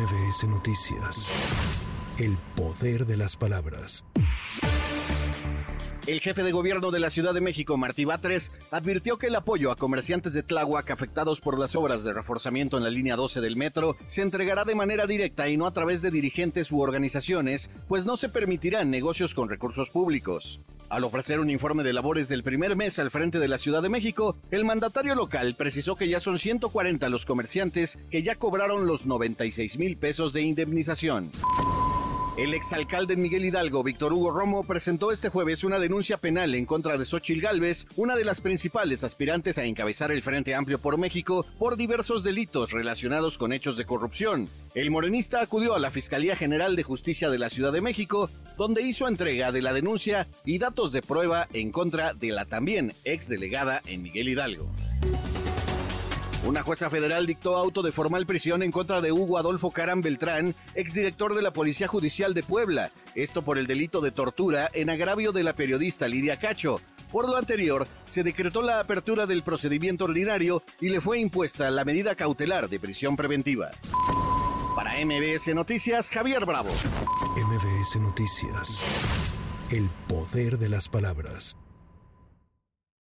MBS Noticias. El poder de las palabras. El jefe de gobierno de la Ciudad de México, Martí Batres, advirtió que el apoyo a comerciantes de Tláhuac afectados por las obras de reforzamiento en la línea 12 del metro se entregará de manera directa y no a través de dirigentes u organizaciones, pues no se permitirán negocios con recursos públicos. Al ofrecer un informe de labores del primer mes al frente de la Ciudad de México, el mandatario local precisó que ya son 140 los comerciantes que ya cobraron los 96 mil pesos de indemnización. El exalcalde Miguel Hidalgo, Víctor Hugo Romo, presentó este jueves una denuncia penal en contra de Xochil Gálvez, una de las principales aspirantes a encabezar el Frente Amplio por México, por diversos delitos relacionados con hechos de corrupción. El morenista acudió a la Fiscalía General de Justicia de la Ciudad de México, donde hizo entrega de la denuncia y datos de prueba en contra de la también exdelegada en Miguel Hidalgo. Una jueza federal dictó auto de formal prisión en contra de Hugo Adolfo Caram Beltrán, exdirector de la Policía Judicial de Puebla, esto por el delito de tortura en agravio de la periodista Lidia Cacho. Por lo anterior, se decretó la apertura del procedimiento ordinario y le fue impuesta la medida cautelar de prisión preventiva. Para MBS Noticias, Javier Bravo. MBS Noticias. El poder de las palabras.